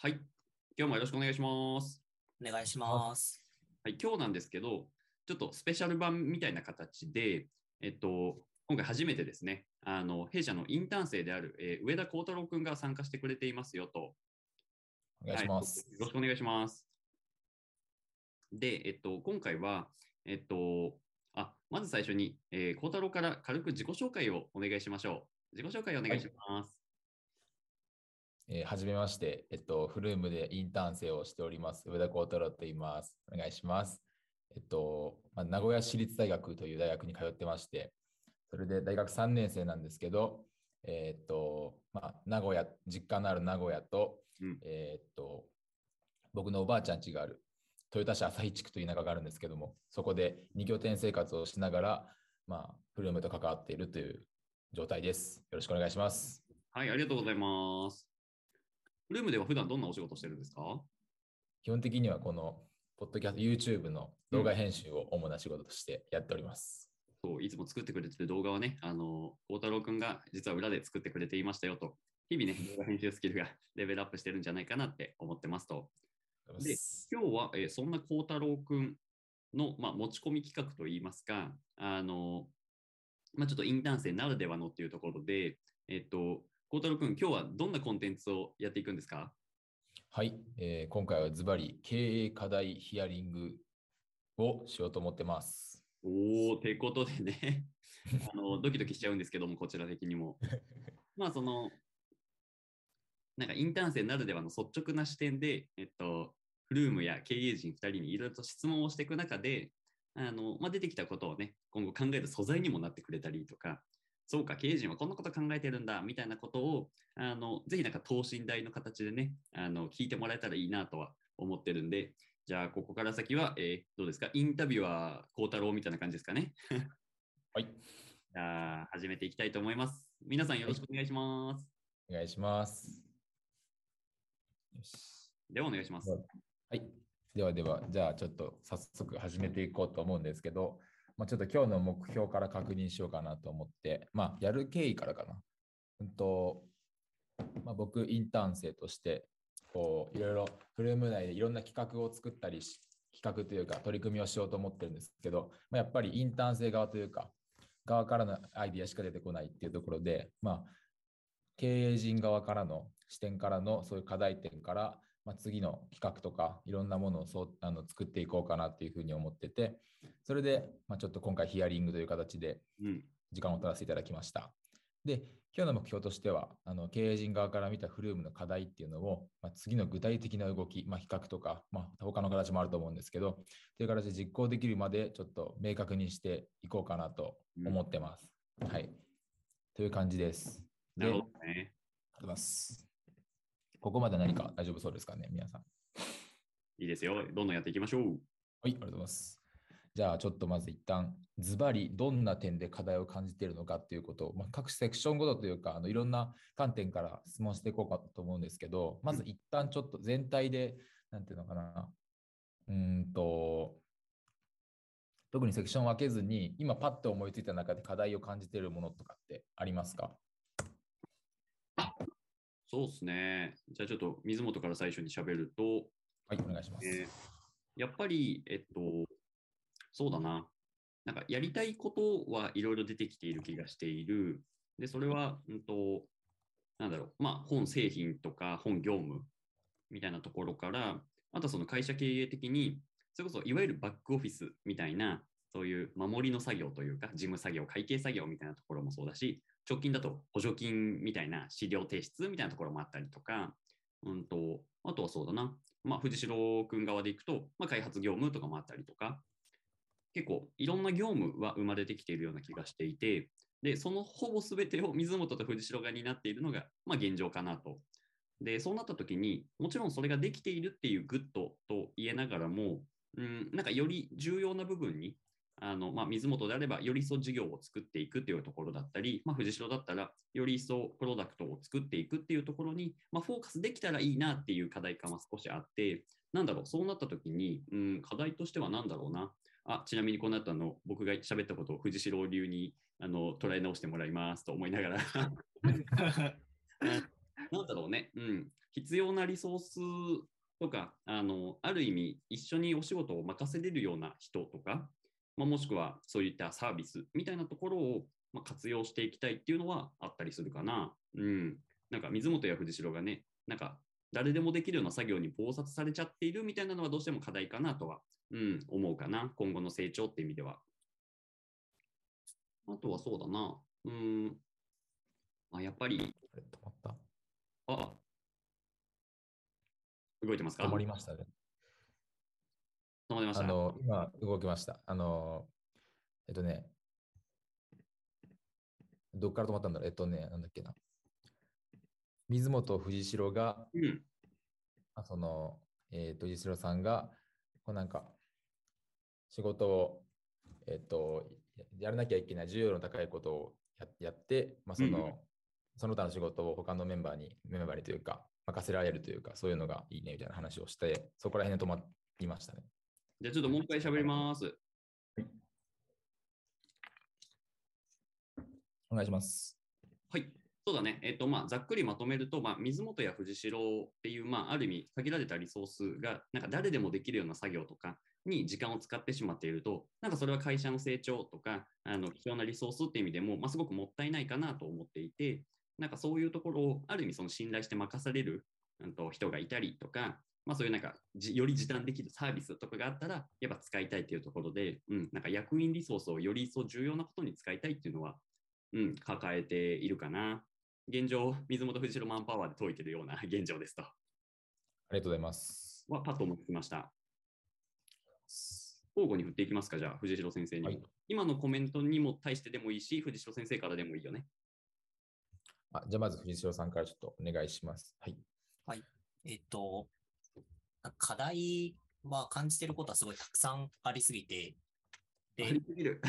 はい。今日もよろしくお願いします。お願いします。はい、今日なんですけど、ちょっとスペシャル版みたいな形で、えっと、今回初めてですね、あの弊社のインターン生である、えー上田幸太郎くんが参加してくれていますよと。お願いします。はいよろしくお願いします。で、えっと、今回は、えっと、あ、まず最初に、えー、幸太郎から軽く自己紹介をお願いしましょう。自己紹介お願いします。えーはじめまして、えっと、フルームでインターン生をしております、上田幸太郎と言います。お願いします。えっと、まあ、名古屋市立大学という大学に通ってまして、それで大学3年生なんですけど、えっと、まあ、名古屋、実家のある名古屋と、うんえっと、僕のおばあちゃん家がある豊田市朝日地区という田舎があるんですけども、そこで2拠点生活をしながら、まあ、フルームと関わっているという状態です。よろしくお願いします。はい、ありがとうございます。ルームでは普段どんなお仕事してるんですか？基本的にはこの、ポッドキャスト、YouTube の動画編集を主な仕事としてやっております。そういつも作ってくれてる動画はね、あの、孝太郎くんが実は裏で作ってくれていましたよと、日々ね、動画編集スキルがレベルアップしてるんじゃないかなって思ってますと。で今日は、えーそんな孝太郎くんの、まあ、持ち込み企画といいますか、あの、まあ、ちょっとインターン生ならではのっていうところで、えっと、孝太郎くん、今日はどんなコンテンツをやっていくんですか？はい、えー今回はズバリ経営課題ヒアリングをしようと思ってます。おー、てことでね あの、ドキドキしちゃうんですけども、こちら的にも。まあ、その、なんかインターン生ならではの率直な視点で、えっと、フルームや経営陣2人にいろいろと質問をしていく中で、あの、まあ、出てきたことをね、今後考える素材にもなってくれたりとか、そうか、経営陣はこんなこと考えてるんだ、みたいなことを、あの、ぜひなんか等身大の形でね、あの、聞いてもらえたらいいなとは思ってるんで、じゃあ、ここから先は、えーどうですか？インタビュアー孝太郎みたいな感じですかね？はい、じゃあ、始めていきたいと思います。皆さんよろしくお願いします。お願いします。よしでは、お願いします。はい。ではでは、じゃあちょっと早速始めていこうと思うんですけど、まあ、ちょっと今日の目標から確認しようかなと思って、まあ、やる経緯からかな。うんとまあ、僕、インターン生として、こういろいろフルーム内でいろんな企画を作ったりし、企画というか取り組みをしようと思ってるんですけど、まあ、やっぱりインターン生側というか、側からのアイディアしか出てこないっていうところで、まあ、経営陣側からの視点からのそういう課題点から、まあ、次の企画とかいろんなものをそうあの作っていこうかなっていうふうに思ってて、それで、まあ、ちょっと今回ヒアリングという形でうん。時間を取らせていただきました。で、今日の目標としては、あの経営陣側から見たフルームの課題っていうのを、まあ、次の具体的な動き、まあ、比較とか、まあ、他の形もあると思うんですけど、という形で実行できるまでちょっと明確にしていこうかなと思ってます。はい。という感じです。でなるほどね。ありがとうございます。ここまで何か大丈夫そうですかね、皆さん。いいですよ。どんどんやっていきましょう。はい、ありがとうございます。じゃあ、ちょっとまず一旦、ズバリどんな点で課題を感じているのかということを、まあ、各セクションごとというか、あのいろんな観点から質問していこうかと思うんですけど、まず一旦ちょっと全体で、なんていうのかな、うーんと、特にセクション分けずに、今パッと思いついた中で課題を感じているものとかってありますか？そうですね。じゃあ、ちょっと水本から最初に喋ると、はい、お願いします。えーやっぱり、えっと、そうだな。なんかやりたいことはいろいろ出てきている気がしている。で、それは、うんと、なんだろう、まあ、本製品とか本業務みたいなところから、あとはその会社経営的に、それこそいわゆるバックオフィスみたいな、そういう守りの作業というか、事務作業、会計作業みたいなところもそうだし、直近だと補助金みたいな資料提出みたいなところもあったりとか、うんと、あとはそうだな、まあ、藤代君側でいくと、まあ、開発業務とかもあったりとか、結構いろんな業務は生まれてきているような気がしていて、で、そのほぼ全てを 水本と藤代が担っているのが、まあ、現状かなと。で、そうなった時に、もちろんそれができているっていうグッドと言いながらも、うん、なんかより重要な部分に、あのまあ、水本であれば、より一層事業を作っていくっていうところだったり、まあ、藤代だったら、より一層プロダクトを作っていくっていうところに、まあ、フォーカスできたらいいなっていう課題感は少しあって、なんだろう、そうなった時に、うん、課題としては何だろうな。あちなみにこの後あの僕が喋ったことを藤代流にあの捉え直してもらいますと思いながら。なんだろうね、うん、必要なリソースとか、あの、ある意味、一緒にお仕事を任せれるような人とか、まあ、もしくはそういったサービスみたいなところを、まあ、活用していきたいっていうのはあったりするかな。うん。なんか水本や藤代がね、なんか誰でもできるような作業に忙殺されちゃっているみたいなのはどうしても課題かなとは、うん、思うかな。今後の成長っていう意味では。あとはそうだな。うん。あ、やっぱり、止まったあ、動いてますか？止まりましたね。止ました。あの、今動きました。あの、えっとね、どっから止まったんだろうえっとね、なんだっけな。水本藤代が、うん。あその、えっと、藤代さんが、こうなんか、仕事を、えっと、ややらなきゃいけない重要の高いことをややって、まあ、その、うんその他の仕事を他のメンバーに、メンバーにというか、任せられるというか、そういうのがいいねみたいな話をして、そこら辺で止まりましたね。じゃあちょっともう一回喋ります。お願いします。はい。そうだね。えっ、と、まあ、ざっくりまとめると、まあ、水元や藤代っていう、まあ、ある意味、限られたリソースが、なんか誰でもできるような作業とかに時間を使ってしまっていると、なんかそれは会社の成長とか、あの、貴重なリソースっていう意味でも、まあ、すごくもったいないかなと思っていて、なんかそういうところを、ある意味、その信頼して任される、うん、と人がいたりとか、まあ、そういうなんかじより時短できるサービスとかがあったら、やっぱ使いたいっていうところで、うん、なんか役員リソースをより一層重要なことに使いたいっていうのは、うん、抱えているかな。現状、水本藤代マンパワーで解いてるような 現状ですと。ありがとうございます。は、パッと思いつきました。交互に振っていきますか、じゃあ、藤代先生にも。はい今のコメントにも対してでもいいし、藤代先生からでもいいよね。あじゃあまず藤代さんからちょっとお願いします。はい。えっと、課題は感じてることはすごいたくさんありすぎて、あでりすぎ る。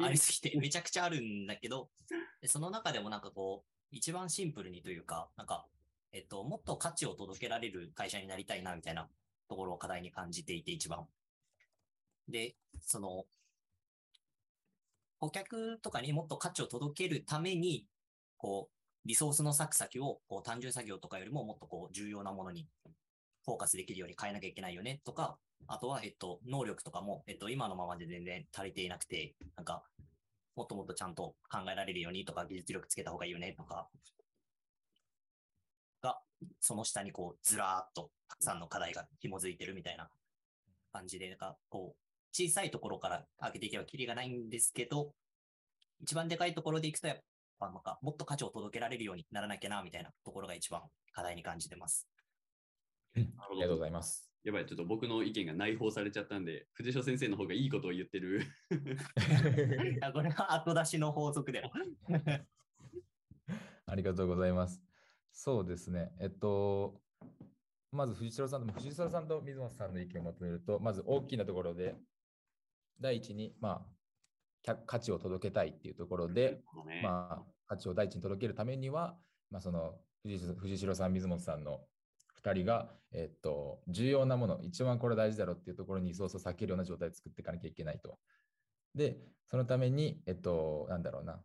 ありすぎてめちゃくちゃあるんだけど、でその中でもなんかこう、一番シンプルにというか、なんか、えっと、もっと価値を届けられる会社になりたいな、みたいなところを課題に感じていて、一番。で、その、顧客とかにもっと価値を届けるために、こう、リソースの割く先を、こう、単純作業とかよりももっとこう、重要なものにフォーカスできるように変えなきゃいけないよね、とか、あとは、えっと、能力とかも、えっと、今のままで全然足りていなくて、なんか、もっともっとちゃんと考えられるようにとか、技術力つけた方がいいよねとか、が、その下にこう、ずらーっとたくさんの課題が紐づいてるみたいな感じで、なんかこう、小さいところから上げていけばキリがないんですけど、一番でかいところでいくと、やっぱ、なんか、もっと価値を届けられるようにならなきゃな、みたいなところが一番課題に感じてます。ありがとうごど。ざいます。やばい、ちょっと僕の意見が内包されちゃったんで、藤代先生の方がいいことを言ってる。いや、これは後出しの法則でも。ありがとうございます。そうですね。えっと、まず藤代さんと、藤代さんと水本さんの意見をまとめると、まず大きなところで、第一に、まあ、価値を届けたいっていうところで、ね、まあ、価値を第一に届けるためには、まあ、その藤代さん、水本さんの2人が、えっと、重要なもの、一番これ大事だろうっていうところにリソースを避けるような状態を作っていかなきゃいけないと。で、そのために、えっと、なんだろうな、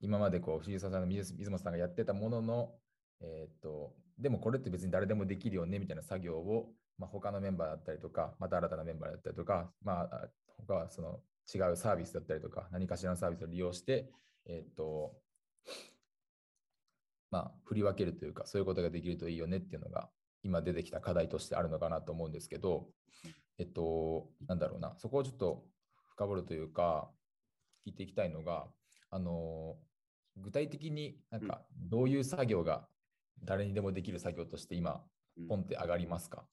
今までこう藤代さんの水本さんがやってたものの、えっと、でもこれって別に誰でもできるよねみたいな作業を、まあ、他のメンバーだったりとか、また新たなメンバーだったりとか、まあ、他はその違うサービスだったりとか、何かしらのサービスを利用して、えっと、まあ、振り分けるというか、そういうことができるといいよねっていうのが、今出てきた課題としてあるのかなと思うんですけど、えっと、なんだろうな、そこをちょっと深掘るというか、聞いていきたいのが、あの、具体的になんかどういう作業が誰にでもできる作業として今、うんポンって上がりますか、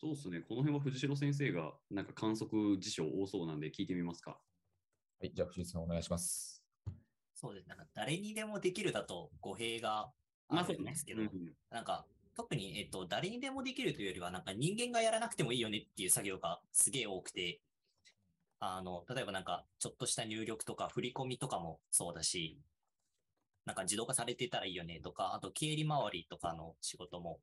そうですね。この辺は藤代先生がなんか観測事象多そうなんで聞いてみますか？はい、じゃあ藤井さんお願いします。そうですね。なんか誰にでもできるだと語弊があるんですけど、うんなんか特に、えっと、誰にでもできるというよりは、なんか人間がやらなくてもいいよねっていう作業がすげえ多くて、あの、例えばなんかちょっとした入力とか振り込みとかもそうだし、なんか自動化されてたらいいよねとか、あと経理回りとかの仕事も、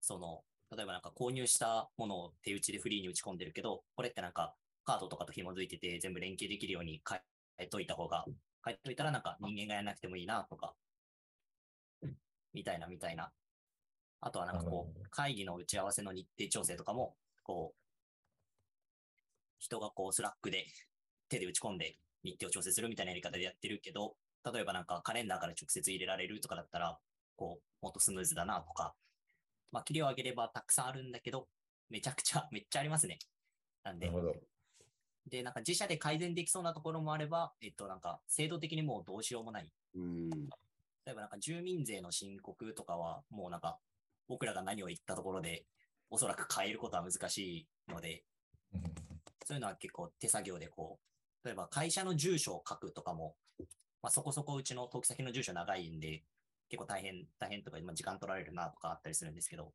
その、例えばなんか購入したものを手打ちでフリーに打ち込んでるけど、これってなんかカードとかと紐づいてて全部連携できるように変えといた方が、変えといたらなんか人間がやらなくてもいいなとか、みたいなみたいな。あとはなんかこう、会議の打ち合わせの日程調整とかも、こう、人がこう、スラックで手で打ち込んで日程を調整するみたいなやり方でやってるけど、例えばなんかカレンダーから直接入れられるとかだったら、こう、もっとスムーズだなとか、まあ、切りを上げればたくさんあるんだけど、めちゃくちゃ、めっちゃありますね。なんでなる、ほど。で、なんか自社で改善できそうなところもあれば、えっと、なんか制度的にもうどうしようもない。うん。例えばなんか住民税の申告とかは、もうなんか、僕らが何を言ったところで、おそらく変えることは難しいので、そういうのは結構手作業でこう、例えば会社の住所を書くとかも、まあ、そこそこうちの登記先の住所長いんで、結構大変、大変とか、まあ、時間取られるなとかあったりするんですけど、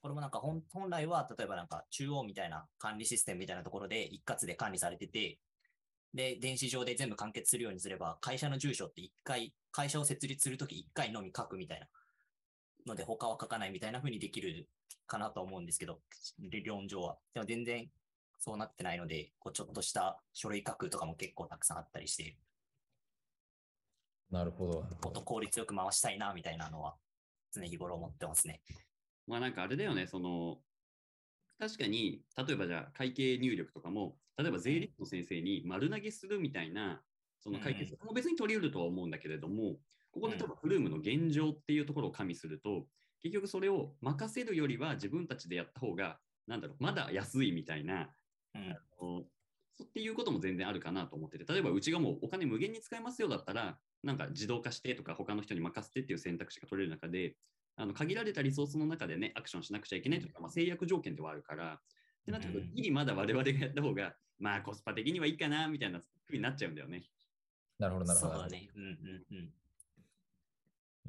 これもなんか本本来は、例えばなんか中央みたいな管理システムみたいなところで一括で管理されてて、で、電子上で全部完結するようにすれば、会社の住所って一回、会社を設立するとき一回のみ書くみたいなので、他は書かないみたいな風にできるかなと思うんですけど、理論上は。でも全然そうなってないので、こうちょっとした書類書くとかも結構たくさんあったりして、なるほど。もっと効率よく回したいな、みたいなのは、常日頃思ってますね。まあなんかあれだよね、その、確かに、例えばじゃあ会計入力とかも、例えば税理士の先生に丸投げするみたいな、その会計うんも別に取り得るとは思うんだけれども、ここで多分フルームの現状っていうところを加味すると、結局それを任せるよりは自分たちでやった方が、なんだろう、まだ安いみたいな、うん。っていうことも全然あるかなと思ってて、例えばうちがもうお金無限に使えますよだったら、なんか自動化してとか他の人に任せてっていう選択肢が取れる中で、あの限られたリソースの中でね、アクションしなくちゃいけないというか、まあ、制約条件ではあるから、ってなってくると、うんギリまだ我々がやった方が、まあコスパ的にはいいかなみたいなふうになっちゃうんだよね。なるほど、なるほど。そうだね。うんうんうん。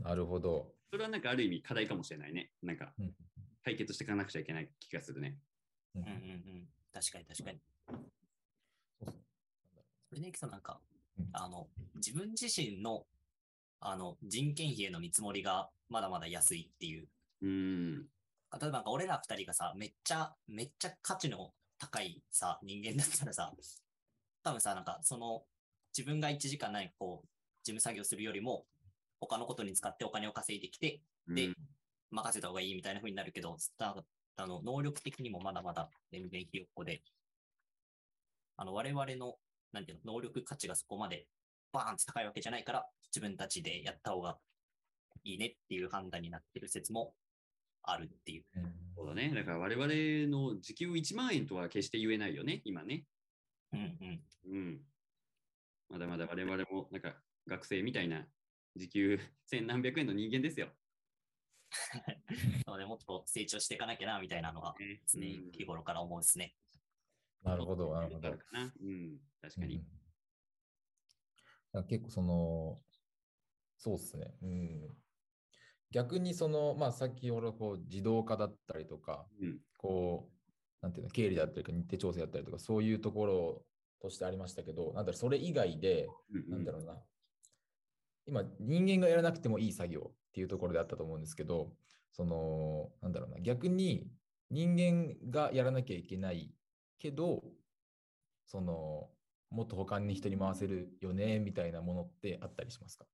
なるほど。それはなんかある意味課題かもしれないね。なんかうん解決していかなくちゃいけない気がするね。うんうんうんうん。確かに確かに。そうそうそれでいくとなんかうん、あの、自分自身の、あの、人件費への見積もりがまだまだ安いっていう。うーん。例えばなんか俺ら二人がさ、めっちゃ、めっちゃ価値の高いさ、人間だったらさ、多分さ、なんかその、自分が1時間何かこう、事務作業するよりも、他のことに使ってお金を稼いできて、でうん任せた方がいいみたいな風になるけど、だあの能力的にもまだまだ全然ひよっこで、あの我々の、なんていうの、能力価値がそこまでバーンって高いわけじゃないから、自分たちでやった方がいいねっていう判断になってる説もあるっていう。うんそうだね。だから我々の時給1万円とは決して言えないよね、今ね。うんうん。うん。まだまだ我々もなんか学生みたいな時給千何百円の人間ですよ。なので、もっと成長していかなきゃな、みたいなのが、ね常に日頃から思うんですね。なるほど、なるほど。うん。確かに。うん結構その、そうですね。うん。逆にその、まあ先ほどこう自動化だったりとか、うん。こう、なんていうの、経理だったりとか日程調整だったりとか、そういうところとしてありましたけど、なんだろう、それ以外で、うんなんだろうな。今、人間がやらなくてもいい作業っていうところであったと思うんですけど、その、なんだろうな、逆に人間がやらなきゃいけないけど、その、もっと他に人に回せるよね、みたいなものってあったりしますか？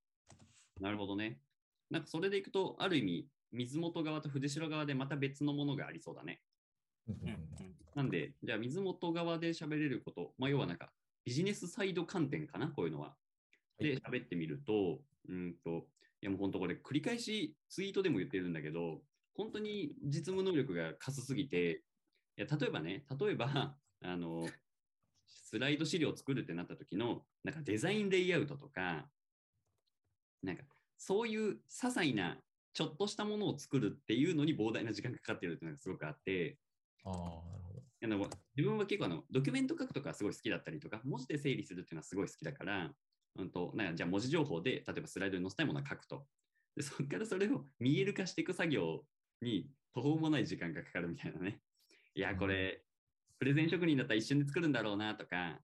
なるほどね。なんかそれでいくと、ある意味、水元側と藤代側でまた別のものがありそうだね。うんうんうん。なんで、じゃあ水元側で喋れること、まあ、要はなんかビジネスサイド観点かな、こういうのは。で、喋ってみると、うんと、いやもう本当これ繰り返しツイートでも言ってるんだけど、本当に実務能力がかすすぎて、いや例えばね、例えば、あの、スライド資料を作るってなった時の、なんかデザインレイアウトとか、なんかそういう些細なちょっとしたものを作るっていうのに膨大な時間がかかってるっていうのがすごくあって、ああ、なるほど。あの自分は結構あのドキュメント書くとかすごい好きだったりとか、文字で整理するっていうのはすごい好きだから、うんとなんかじゃあ文字情報で、例えばスライドに載せたいものを書くと。でそこからそれを見える化していく作業に途方もない時間がかかるみたいなね。いや、これ、プレゼン職人だったら一瞬で作るんだろうなとか、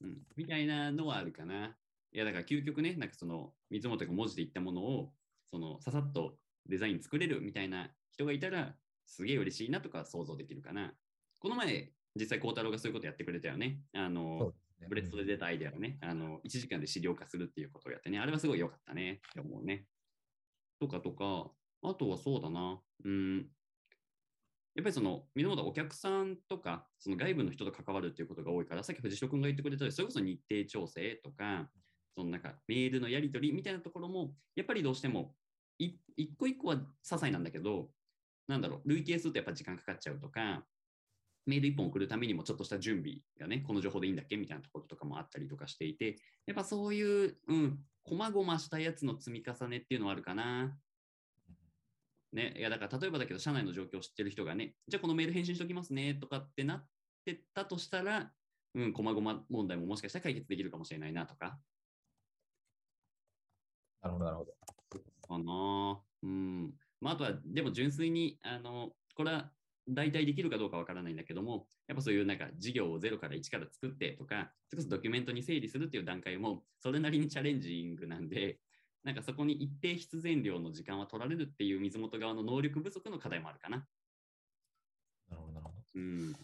うん、みたいなのはあるかな。いや、だから究極ね、なんかその、水本が文字で言ったものを、その、ささっとデザイン作れるみたいな人がいたら、すげえ嬉しいなとか想像できるかな。この前、実際、孝太郎がそういうことやってくれたよね。あの、ブレストで出たアイデアをね、あの、1時間で資料化するっていうことをやってね、あれはすごい良かったねって思うね。とかとか、あとはそうだな、うん、やっぱりその、水本はお客さんとか、その外部の人と関わるっていうことが多いから、さっき藤代君が言ってくれたように、それこそ日程調整とか、そのなんかメールのやり取りみたいなところも、やっぱりどうしても、い一個一個は些細なんだけど、なんだろう、累計するとやっぱ時間かかっちゃうとか、メール一本送るためにもちょっとした準備がね、この情報でいいんだっけみたいなところとかもあったりとかしていて、やっぱそういう、うん、こまごましたやつの積み重ねっていうのはあるかな。ね、いやだから例えばだけど、社内の状況を知ってる人がね、じゃあこのメール返信しておきますねとかってなってたとしたら、うん、こまごま問題ももしかしたら解決できるかもしれないなとか、なるほど、なるほど。かな。うん。まあ、あとは、でも純粋に、あの、これは代替できるかどうかわからないんだけども、やっぱそういうなんか事業をゼロから1から作ってとか、それこそドキュメントに整理するっていう段階も、それなりにチャレンジングなんで、なんかそこに一定必然量の時間は取られるっていう水元側の能力不足の課題もあるかな。なるほど、なるほど。うん。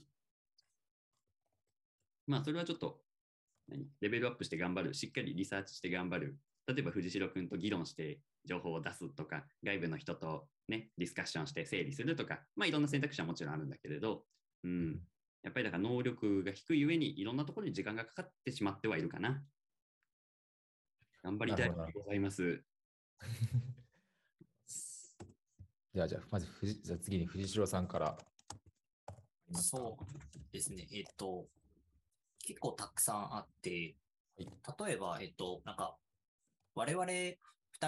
まあ、それはちょっと、何？レベルアップして頑張る、しっかりリサーチして頑張る。例えば、藤代君と議論して情報を出すとか、外部の人とね、ディスカッションして整理するとか、まあ、いろんな選択肢はもちろんあるんだけれど、うん。やっぱりだから能力が低い上にいろんなところに時間がかかってしまってはいるかな。頑張りたいでございます。じゃあ、じゃあ、まず藤、じゃあ次に藤代さんから。そうですね。えっと、結構たくさんあって、例えば、えっと、なんか、我々二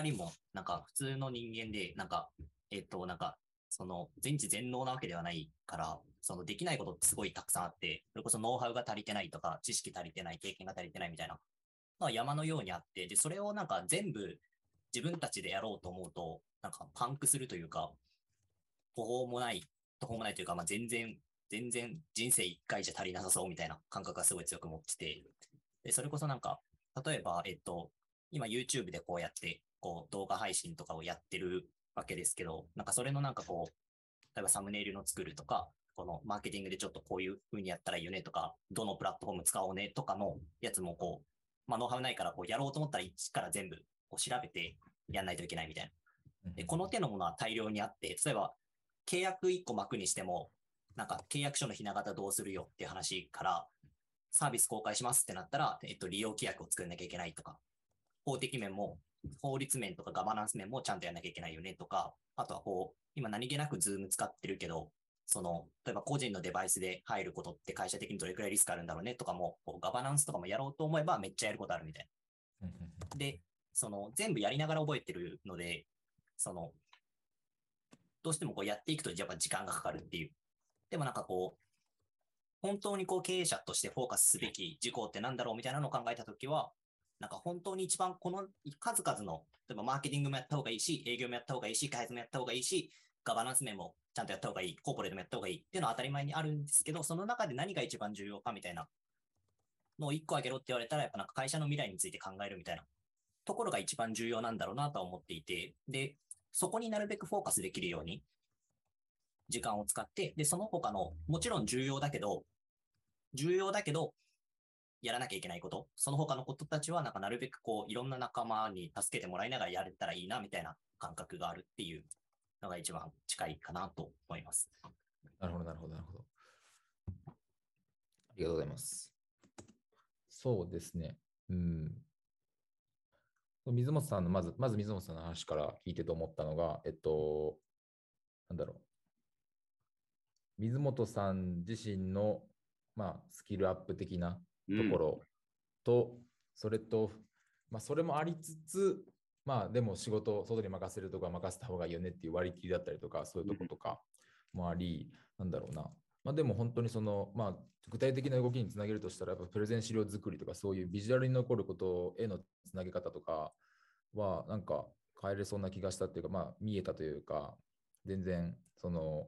人も、なんか普通の人間で、なんか、えっと、なんか、その、全知全能なわけではないから、その、できないことってすごいたくさんあって、それこそノウハウが足りてないとか、知識足りてない、経験が足りてないみたいな、まあ山のようにあって、で、それをなんか全部自分たちでやろうと思うと、なんかパンクするというか、途方もない、途方もないというか、まあ全然全然人生一回じゃ足りなさそうみたいな感覚がすごい強く持ってて、で、それこそなんか、例えば、えっと、今 YouTube でこうやって、こう動画配信とかをやってるわけですけど、なんかそれのなんかこう、例えばサムネイルの作るとか、このマーケティングでちょっとこういう風にやったらいいよねとか、どのプラットフォーム使おうねとかのやつもこう、まあノウハウないからこうやろうと思ったら一から全部こう調べてやんないといけないみたいな。で、この手のものは大量にあって、例えば、契約1個巻くにしても、なんか契約書のひな形どうするよっていう話から、サービス公開しますってなったら、えっと、利用規約を作んなきゃいけないとか、法的面も、法律面とかガバナンス面もちゃんとやんなきゃいけないよねとか、あとはこう、今何気なくズーム使ってるけど、その、例えば個人のデバイスで入ることって会社的にどれくらいリスクあるんだろうねとかも、こうガバナンスとかもやろうと思えばめっちゃやることあるみたいな。で、その全部やりながら覚えてるので、その、どうしてもこうやっていくとやっぱ時間がかかるっていう。でもなんかこう、本当にこう経営者としてフォーカスすべき事項ってなんだろうみたいなのを考えたときは、なんか本当に一番この数々の、例えばマーケティングもやった方がいいし、営業もやった方がいいし、開発もやった方がいいし、ガバナンス面もちゃんとやった方がいい、コーポレートもやった方がいいっていうのは当たり前にあるんですけど、その中で何が一番重要かみたいなのを一個あげろって言われたら、やっぱなんか会社の未来について考えるみたいなところが一番重要なんだろうなとは思っていて、で、そこになるべくフォーカスできるように、時間を使って、で、その他の、もちろん重要だけど、重要だけど、やらなきゃいけないこと、その他のことたちは、なんかなるべくこう、いろんな仲間に助けてもらいながらやれたらいいな、みたいな感覚があるっていうのが一番近いかなと思います。なるほど、なるほど、なるほど。ありがとうございます。そうですね。うん。水本さんの、まず、まず水本さんの話から聞いてと思ったのが、えっと、なんだろう。水本さん自身の、まあ、スキルアップ的なところと、それと、まあ、それもありつつ、まあ、でも仕事を外に任せるとか任せた方がいいよねっていう割り切りだったりとか、そういうとことかもあり、なんだろうな。まあ、でも本当にその、まあ、具体的な動きにつなげるとしたら、やっぱプレゼン資料作りとか、そういうビジュアルに残ることへのつなげ方とかは、なんか変えれそうな気がしたっていうか、まあ、見えたというか、全然、その、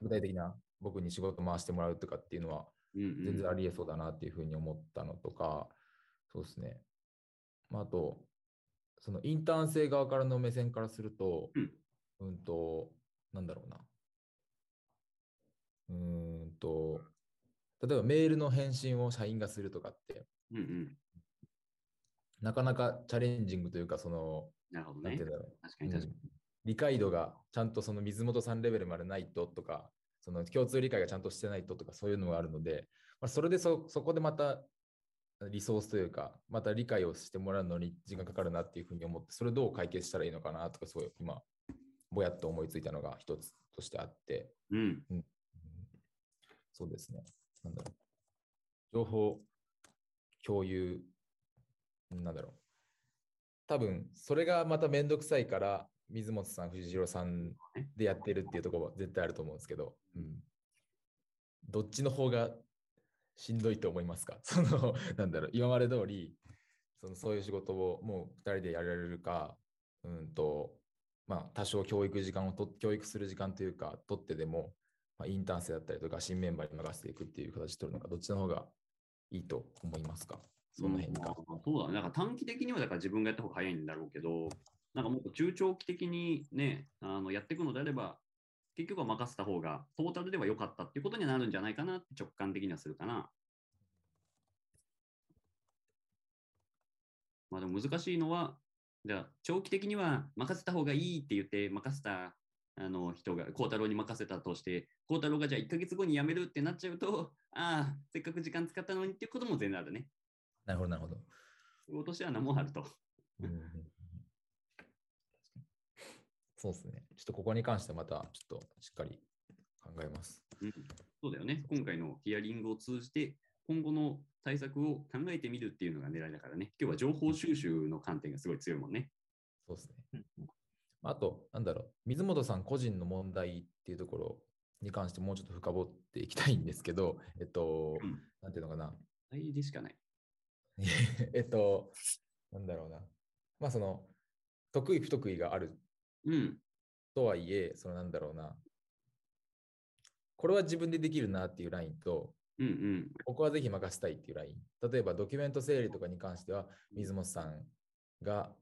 具体的な僕に仕事回してもらうとかっていうのは、全然ありえそうだなっていうふうに思ったのとか、そうですね。まあ、あと、そのインターン生側からの目線からすると、うん、うんと、なんだろうな。うんと、例えばメールの返信を社員がするとかって、うんうん、なかなかチャレンジングというか、その、なるほどね。確かに確かに。うん理解度がちゃんとその水本さんレベルまでないととか、その共通理解がちゃんとしてないととか、そういうのがあるので、まあ、それでそそこでまたリソースというか、また理解をしてもらうのに時間かかるなっていうふうに思って、それをどう解決したらいいのかなとか、そう今、ぼやっと思いついたのが一つとしてあって、うん。うんそうですね。なんだろう。情報共有、なんだろう。多分、それがまためんどくさいから、水本さん、藤代さんでやってるっていうところは絶対あると思うんですけど、うん、どっちの方がしんどいと思いますか？その、なんだろう、今まで通り、そのそういう仕事をもう2人でやられるか、うんと、まあ、多少教育時間をと、教育する時間というか、取ってでも、まあ、インターン生だったりとか、新メンバーに任せていくっていう形を取るのか、どっちの方がいいと思いますか？その辺に関してうんそうだね。だから短期的にはだから自分がやった方が早いんだろうけど、なんかもっと中長期的にね、あのやっていくのであれば、結局は任せた方がトータルでは良かったっていうことになるんじゃないかなって直感的にはするかな。まあでも難しいのは、じゃあ長期的には任せた方がいいって言って任せたあの人が、孝太郎に任せたとして、孝太郎がじゃあ1ヶ月後に辞めるってなっちゃうと、ああ、せっかく時間使ったのにっていうことも全然あるね。なるほど、なるほど。落とし穴もあると。うんそうですね。ちょっとここに関してはまたちょっとしっかり考えます。うん、そうだよね。今回のヒアリングを通じて、今後の対策を考えてみるっていうのが狙いだからね。今日は情報収集の観点がすごい強いもんね。そうですね。うんあと、なんだろう、水本さん個人の問題っていうところに関してもうちょっと深掘っていきたいんですけど、えっと、うんなんていうのかな。大でしかない。えっと、なんだろうな。まあ、その、得意不得意があるうん。とはいえ、そのなんだろうな。これは自分でできるなっていうラインと、うんうん。ここはぜひ任せたいっていうライン。例えばドキュメント整理とかに関しては、水本さんが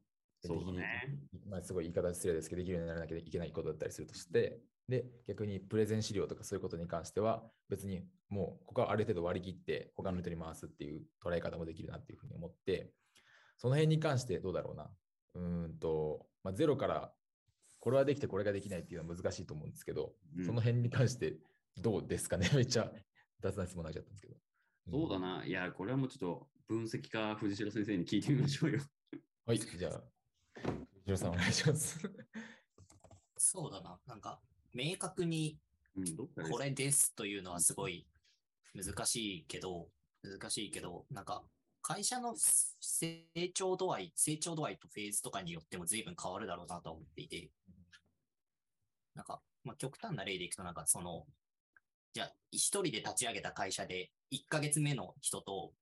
できそうだねまあ、すごい言い方失礼ですけど、できるようにならなきゃいけないことだったりするとして、で、逆にプレゼン資料とかそういうことに関しては、別にもうここはある程度割り切って、他の人に回すっていう捉え方もできるなっていうふうに思って、その辺に関してどうだろうな。うーんと、まあ、ゼロからこれはできてこれができないっていうのは難しいと思うんですけど、うんその辺に関してどうですかね？めっちゃ雑な質問になっちゃったんですけど。そうだな。いや、これはもうちょっと分析家、藤代先生に聞いてみましょうよ。はい、じゃあ、藤代さんお願いします。そうだな。なんか、明確にこれですというのはすごい難しいけど、難しいけど、なんか、会社の成長度合い、成長度合いとフェーズとかによっても随分変わるだろうなと思っていて、なんか、まあ、極端な例でいくと、なんかその、じゃあ、一人で立ち上げた会社で、1ヶ月目の人と、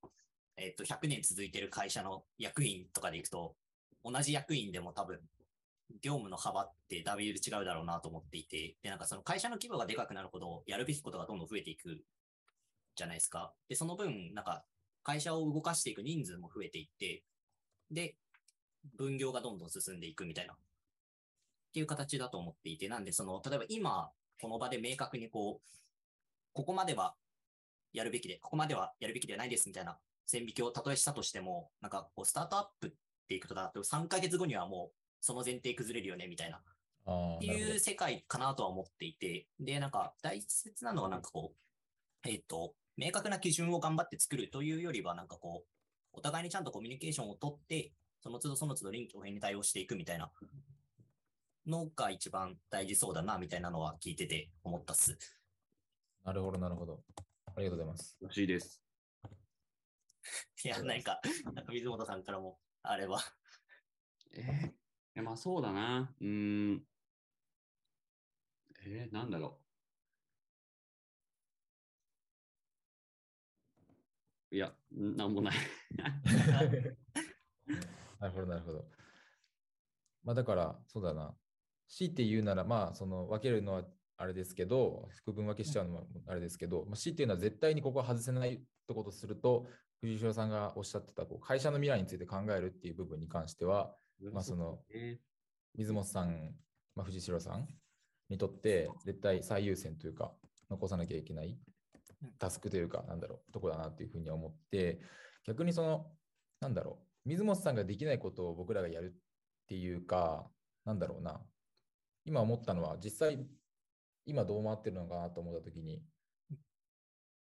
えっと、100年続いてる会社の役員とかでいくと、同じ役員でも多分、業務の幅ってだいぶ違うだろうなと思っていて、で、なんかその会社の規模がでかくなるほど、やるべきことがどんどん増えていくじゃないですか。で、その分、なんか、会社を動かしていく人数も増えていって、で、分業がどんどん進んでいくみたいな、っていう形だと思っていて、なんで、その、例えば今、この場で明確にこう、ここまではやるべきで、ここまではやるべきではないですみたいな線引きをたとえしたとしても、なんかこう、スタートアップっていくとだと、3ヶ月後にはもう、その前提崩れるよね、みたいなあっていう世界かなとは思っていて、で、なんか大切なのはなんかこう、えっ、と、明確な基準を頑張って作るというよりは、なんかこう、お互いにちゃんとコミュニケーションをとって、その都度その都度臨機応変に対応していくみたいなのが一番大事そうだな、みたいなのは聞いてて思ったっす。なるほど、なるほど。ありがとうございます。らしいです。いや、なんか、なんか水本さんからもあれば。えー、まあそうだな。うーん。えー、なんだろいや、なんもない。なるほど、なるほど。まあだから、そうだな。強いて言うなら、まあ、その分けるのはあれですけど、区分分けしちゃうのはあれですけど、まあ、強いて言うのは絶対にここは外せないってことすると、藤代さんがおっしゃってたこう会社の未来について考えるっていう部分に関しては、まあその水本さん、まあ、藤代さんにとって絶対最優先というか、残さなきゃいけないタスクというか、なんだろう、とこだなっていうふうに思って、逆にその、なんだろう、水本さんができないことを僕らがやるっていうか、なんだろうな。今思ったのは、実際、今どう回ってるのかなと思ったときに、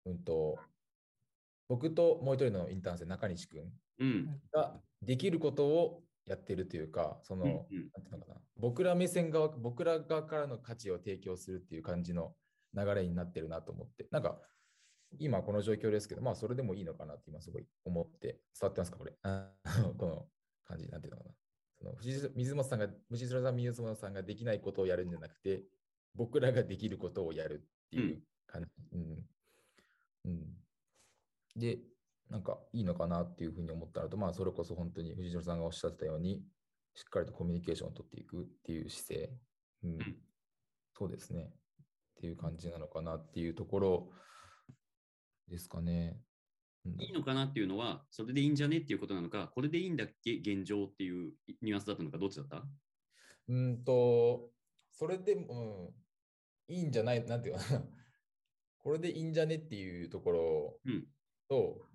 うんと、僕ともう一人のインターン生、中西君うん。ができることをやってるというか、その、うんうんなんていうのかな、僕ら目線側、僕ら側からの価値を提供するっていう感じの流れになってるなと思って、なんか、今この状況ですけど、まあそれでもいいのかなって今すごい思って、伝わってますか、これ？あの この感じ、なんていうのかな。その藤水本さんが、藤代さん、水本さんができないことをやるんじゃなくて、僕らができることをやるっていう感じ。うん。うん。で、なんかいいのかなっていうふうに思ったのと、まあそれこそ本当に藤代さんがおっしゃってたように、しっかりとコミュニケーションを取っていくっていう姿勢。うん。そうですね。っていう感じなのかなっていうところですかね。うんいいのかなっていうのは、それでいいんじゃねっていうことなのか、これでいいんだっけ現状っていうニュアンスだったのか、どっちだった？うんと、それでも、うん、いいんじゃない、なんていうかな。これでいいんじゃねっていうところうんと、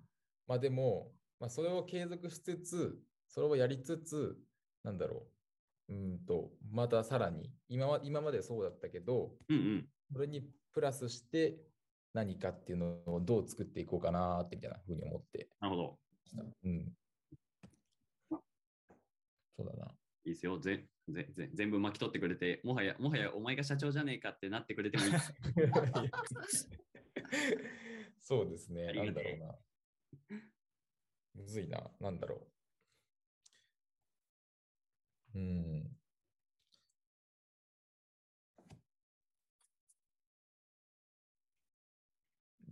まあでも、まあ、それを継続しつつ、それをやりつつ、なんだろう。うんと、またさらに、今は今までそうだったけど、うんうん。それにプラスして何かっていうのをどう作っていこうかなってみたいなふうに思ってなるほど。うん。そうだな。いいですよ。ぜぜぜ全部巻き取ってくれて、もはや、もはやお前が社長じゃねえかってなってくれてもいい。そうですね。なんだろうな。むずいな。なんだろう。うん。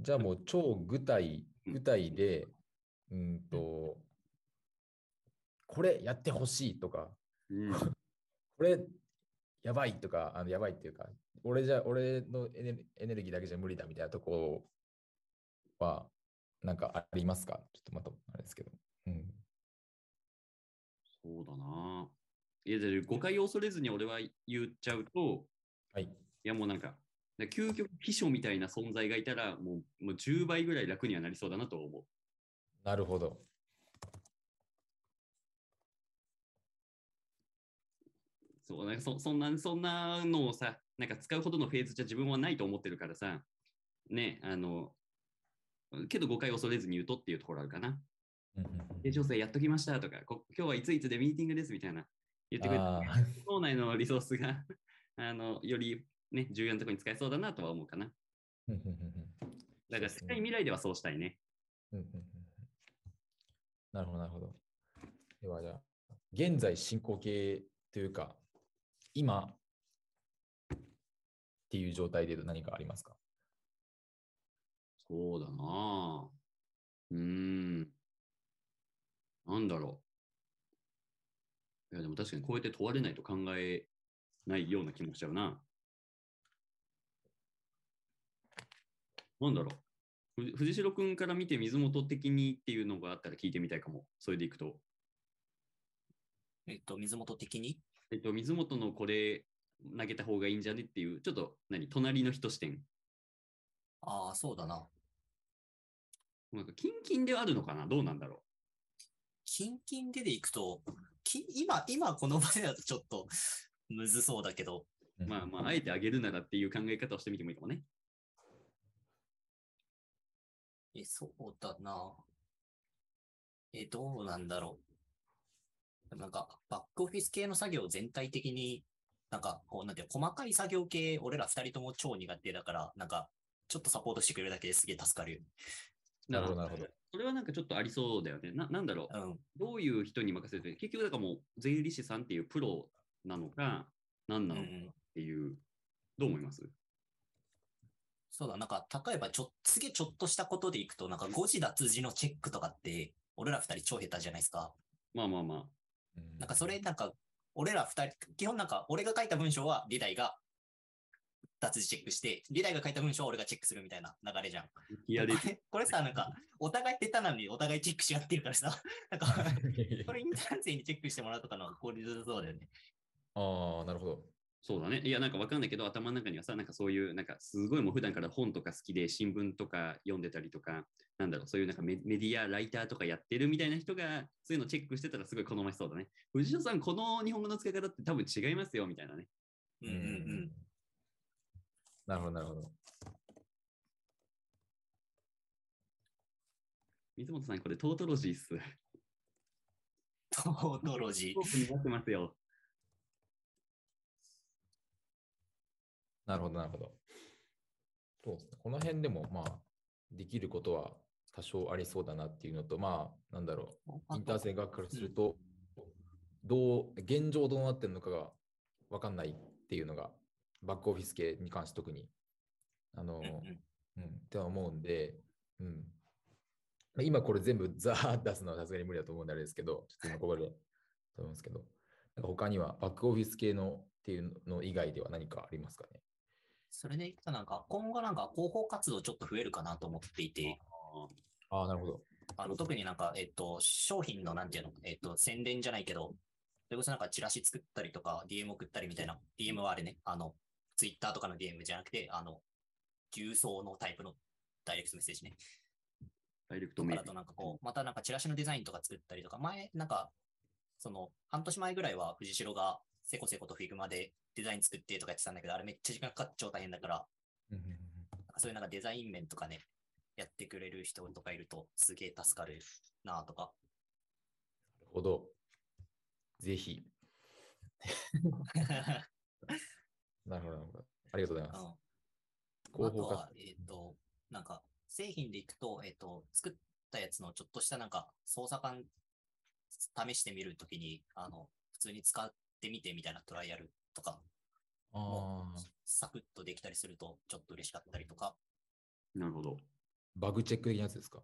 じゃあもう超具体、うん具体で、うんと、これやってほしいとか、うん、これやばいとか、あのやばいっていうか、俺じゃ、俺のエネエネルギーだけじゃ無理だみたいなところは、なんかありますか？ちょっとまた、あれですけど。うん。そうだな。いや、で誤解を恐れずに俺は言っちゃうと、はい。いやもうなんか、で究極秘書みたいな存在がいたら、もうもう10倍ぐらい楽にはなりそうだなと思う。なるほど。そうなんかそそんなそんなのをさ、なんか使うほどのフェーズじゃ自分はないと思ってるからさ、ね、あの、けど誤解を恐れずに言うとっていうところあるかな。で、女性やっときましたとか、こ今日はいついつでミーティングですみたいな言ってくれて、あ校内のリソースがあのより、ね、重要なところに使えそうだなとは思うかな。だから、そうですね近い未来ではそうしたいね。なるほど、なるほど。では、じゃあ、現在進行形というか、今っていう状態で何かありますか？そうだなぁうーん。なんだろう。いや、でも確かにこうやって問われないと考えないような気もしちゃうな。なんだろう。ふ藤代君から見て水元的にっていうのがあったら聞いてみたいかも。それでいくと。えっと、水元的に？えっと、水元のこれ投げた方がいいんじゃねっていう、ちょっと何、隣の人視点。ああ、そうだな。なんか、キンキンではあるのかな？どうなんだろキンキンででいくと、き今、今この場でだとちょっとむずそうだけど、う。まあまあ、あえてあげるならっていう考え方をしてみてもいいかもね。え、そうだな。え、どうなんだろう。でもなんか、バックオフィス系の作業全体的に、なんか、こう、なんていうの細かい作業系、俺ら二人とも超苦手だから、なんか、ちょっとサポートしてくれるだけですげえ助かる。なるほど、なるほど。それはなんかちょっとありそうだよね。ななんだろう。うん。どういう人に任せて、結局だからもう税理士さんっていうプロなのか、何うなのかっん、ていう、どう思います？そうだ、なんか、例えばちょ、すげえちょっとしたことでいくと、なんか誤字脱字のチェックとかって、俺ら二人超下手じゃないですか。まあまあまあ。うんなんかそれ、なんか、俺ら二人、基本なんか、俺が書いた文章は、リダイが脱字チェックして、リダイが書いた文章は俺がチェックするみたいな流れじゃん。いやでこれこれさ、なんか、お互い下手なのにお互いチェックし合ってるからさ、なんか、これインターン生にチェックしてもらうとかの効率そうだよね。ああ、なるほど。そうだね。いや、なんかわかんないけど、頭の中にはさ、なんかそういう、なんかすごいもう普段から本とか好きで、新聞とか読んでたりとか、なんだろう、そういうなんかメメディア、ライターとかやってるみたいな人が、そういうのチェックしてたらすごい好ましそうだね。藤野さん、この日本語の使い方って多分違いますよ、みたいなね。うんうんうん。なるほど、なるほど。水本さん、これトートロジーっす。トートロジトーク になってますよ。なるほど、なるほど。そうですね。この辺でも、まあ、できることは多少ありそうだなっていうのと、まあ、なんだろー。う、インターセ側からすると、どう、現状どうなってるのかが分かんないっていうのが、バックオフィス系に関して特に、あの、うんって思うんで、うん。まあ今これ全部ザーッ出すのはさすがに無理だと思うんであれですけど、ちょっと今ここで と思うんですけど、なんか他にはバックオフィス系のっていうの以外では何かありますかね？それでいくとなんか、今後なんか広報活動ちょっと増えるかなと思っていて、ああ、なるほど。あの特になんか、えっと、商品のなんていうの、えっと、宣伝じゃないけど、それこそなんかチラシ作ったりとか、DM 送ったりみたいな、DM はあれね、あの、Twitter とかの DM じゃなくて、あの、重層のタイプのダイレクトメッセージね。ダイレクトメールと。なんかこう、またなんかチラシのデザインとか作ったりとか、前、なんか、その、半年前ぐらいは藤代がせこせこと Figma でデザイン作ってとかやってたんだけど、あれめっちゃ時間かかっちゃう大変だから、うんうんうんなんかそういうなんかデザイン面とかね、やってくれる人とかいるとすげえ助かるなとか。なるほど。ぜひ。なるほど、なるほど。ありがとうございます。うんあとは、えっ、と、なんか、製品でいくと、えっ、と、作ったやつのちょっとしたなんか、操作感試してみるときに、あの、普通に使ってみてみたいなトライアルとか、ああ、サクッとできたりすると、ちょっと嬉しかったりとか、なるほど。バグチェック的なやつですか？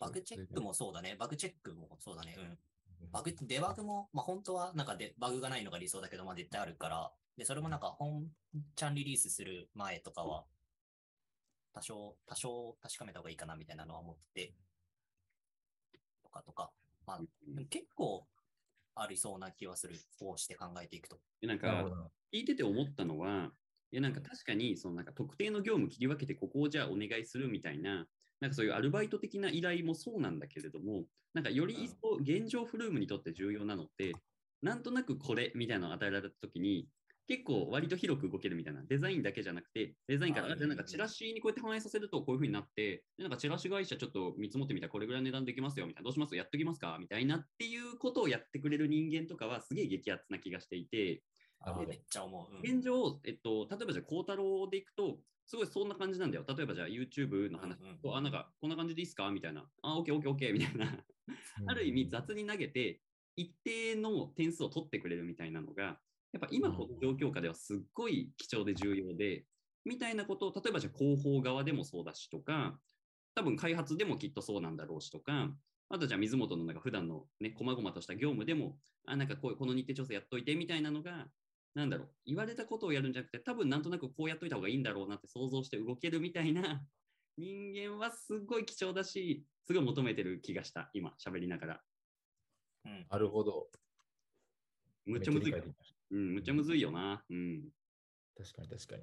バグチェックもそうだね、バグチェックもそうだね、うん。バグ、デバグも、まあ、本当はなんかでバグがないのが理想だけど、まあ、絶対あるから、で、それもなんか本ちゃんリリースする前とかは、多少、多少確かめた方がいいかなみたいなのは思って、とかとか、まあ、結構ありそうな気はする、こうして考えていくと。でなんか。聞いてて思ったのは、いやなんか確かにそのなんか特定の業務切り分けてここをじゃあお願いするみたいな、なんかそういうアルバイト的な依頼もそうなんだけれども、なんかより一層現状フルームにとって重要なのって、なんとなくこれみたいなのを与えられたときに、結構割と広く動けるみたいな、デザインだけじゃなくて、デザインから、なんかチラシにこうやって反映させるとこういう風になって、でなんかチラシ会社ちょっと見積もってみたらこれぐらいの値段できますよみたいな、どうしますやっときますか。みたいなっていうことをやってくれる人間とかはすげえ激アツな気がしていて、めっちゃ思う。うん。現状、えっと、例えばじゃあ、孝太郎でいくと、すごいそんな感じなんだよ。例えばじゃあ、YouTube の話うんうんと、あ、なんか、こんな感じでいいっすか？みたいな。あ、OK、OK、OK、みたいな。ある意味、雑に投げて、一定の点数を取ってくれるみたいなのが、やっぱ今この状況下ではすっごい貴重で重要で、みたいなことを、例えばじゃあ、広報側でもそうだしとか、多分開発でもきっとそうなんだろうしとか、あとじゃあ水本のなんか普段のね、細々とした業務でも、あ、なんかこうこの日程調整やっといてみたいなのが、なんだろう、言われたことをやるんじゃなくて、多分なんとなくこうやっといた方がいいんだろうなって想像して動けるみたいな 人間はすごい貴重だし、すごい求めてる気がした、今、喋りながら。うんなるほど。むっちゃむずいうん、むっちゃむずいよな。うん。た確かに確かに。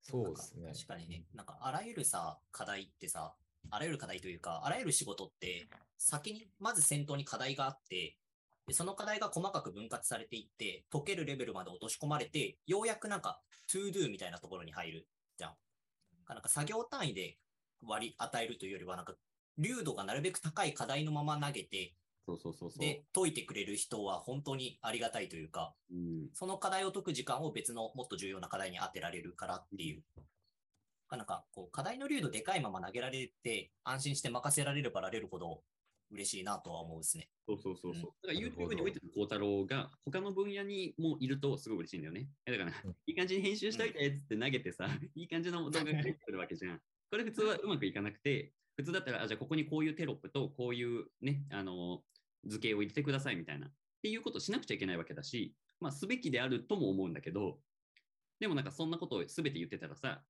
そうですね。確かにね、なんかあらゆるさ、課題ってさ、あらゆる課題というか、あらゆる仕事って、先に、まず先頭に課題があって、でその課題が細かく分割されていって、解けるレベルまで落とし込まれて、ようやくなんか、to do みたいなところに入るじゃん。なんか作業単位で割り与えるというよりは、なんか、流度がなるべく高い課題のまま投げて、そうそうそうそう。で、解いてくれる人は本当にありがたいというか、うん、その課題を解く時間を別のもっと重要な課題に当てられるからっていう。なんか、こう、課題の流度でかいまま投げられて、安心して任せられればられるほど嬉しいなとは思うですね。そうそうそうそう。だから YouTube においての孝太郎が他の分野にもいるとすごい嬉しいんだよね。えだから、う んいい感じに編集しといてっつって投げてさ、いい感じの動画が出てくるわけじゃん。これ普通はうまくいかなくて、普通だったら、あじゃあここにこういうテロップとこういうね、あの、図形を入れてくださいみたいな。っていうことをしなくちゃいけないわけだし、まあ、すべきであるとも思うんだけど、でもなんかそんなことをすべて言ってたらさ、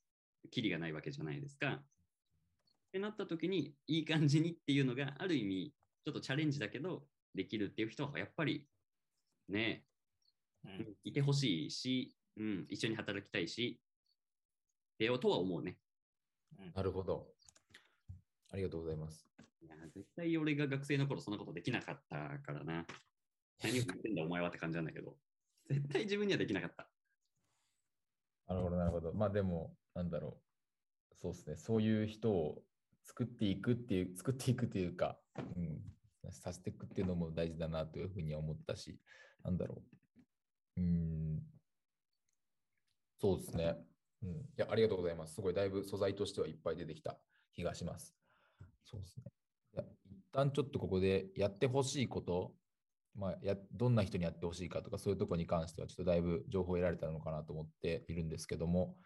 キリがないわけじゃないですか。ってなった時に、いい感じにっていうのが、ある意味、ちょっとチャレンジだけど、できるっていう人はやっぱりね、うん。いてほしいし、うん、一緒に働きたいし、出ようとは思うね。なるほど。ありがとうございます。いや、絶対俺が学生の頃そんなことできなかったからな。何を言ってんだお前はって感じなんだけど、絶対自分にはできなかった。なるほど、なるほど。まあでも、なんだろう。そうですね。そういう人を作っていくっていう、作っていくというか、うん、させていくっていうのも大事だなというふうに思ったし、なんだろう。うん、そうですね。うん、いや、ありがとうございます。すごい、だいぶ素材としてはいっぱい出てきた気がします。そうですね。一旦ちょっとここでやってほしいこと、まあ、やどんな人にやってほしいかとか、そういうところに関しては、ちょっとだいぶ情報を得られたのかなと思っているんですけども、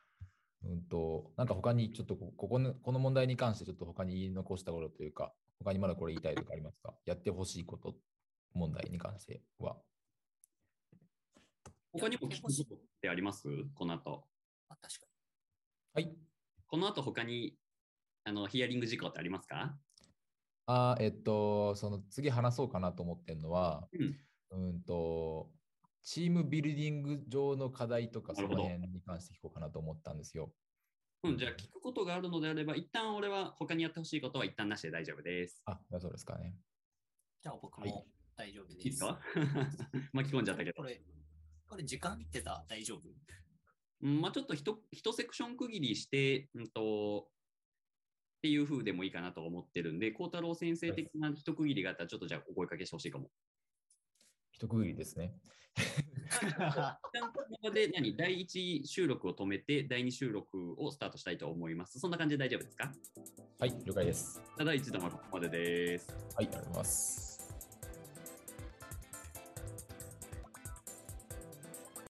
うんと、なんか他にちょっとこここのこの問題に関してちょっと他に言い残したことというか、他にまだこれ言いたいとかありますか？やってほしいこと問題に関しては。他にも聞くことってあります？この後。あ確かはい。この後他にあのヒアリング事項ってありますか？あーえっと、その次話そうかなと思ってるのは、うんうんと、チームビルディング上の課題とか、そのなるほど辺に関して聞こうかなと思ったんですよ。うん、じゃあ聞くことがあるのであれば、一旦俺は他にやってほしいことは一旦なしで大丈夫です。あ、そうですかね。じゃあ僕はいも大丈夫です。いいですか？巻き込んじゃったけどこ。れ、これ時間見てた大丈夫？うんまあ、ちょっと一一セクション区切りして、うんと、っていう風でもいいかなと思ってるんで、孝太郎先生的な一区切りがあったら、ちょっとじゃあお声かけしてほしいかも。一区切りですね。で何？第一収録を止めて、第二収録をスタートしたいと思います。そんな感じで大丈夫ですか？はい、了解です。ただ一度はここまでです。はい、ありがとうございます。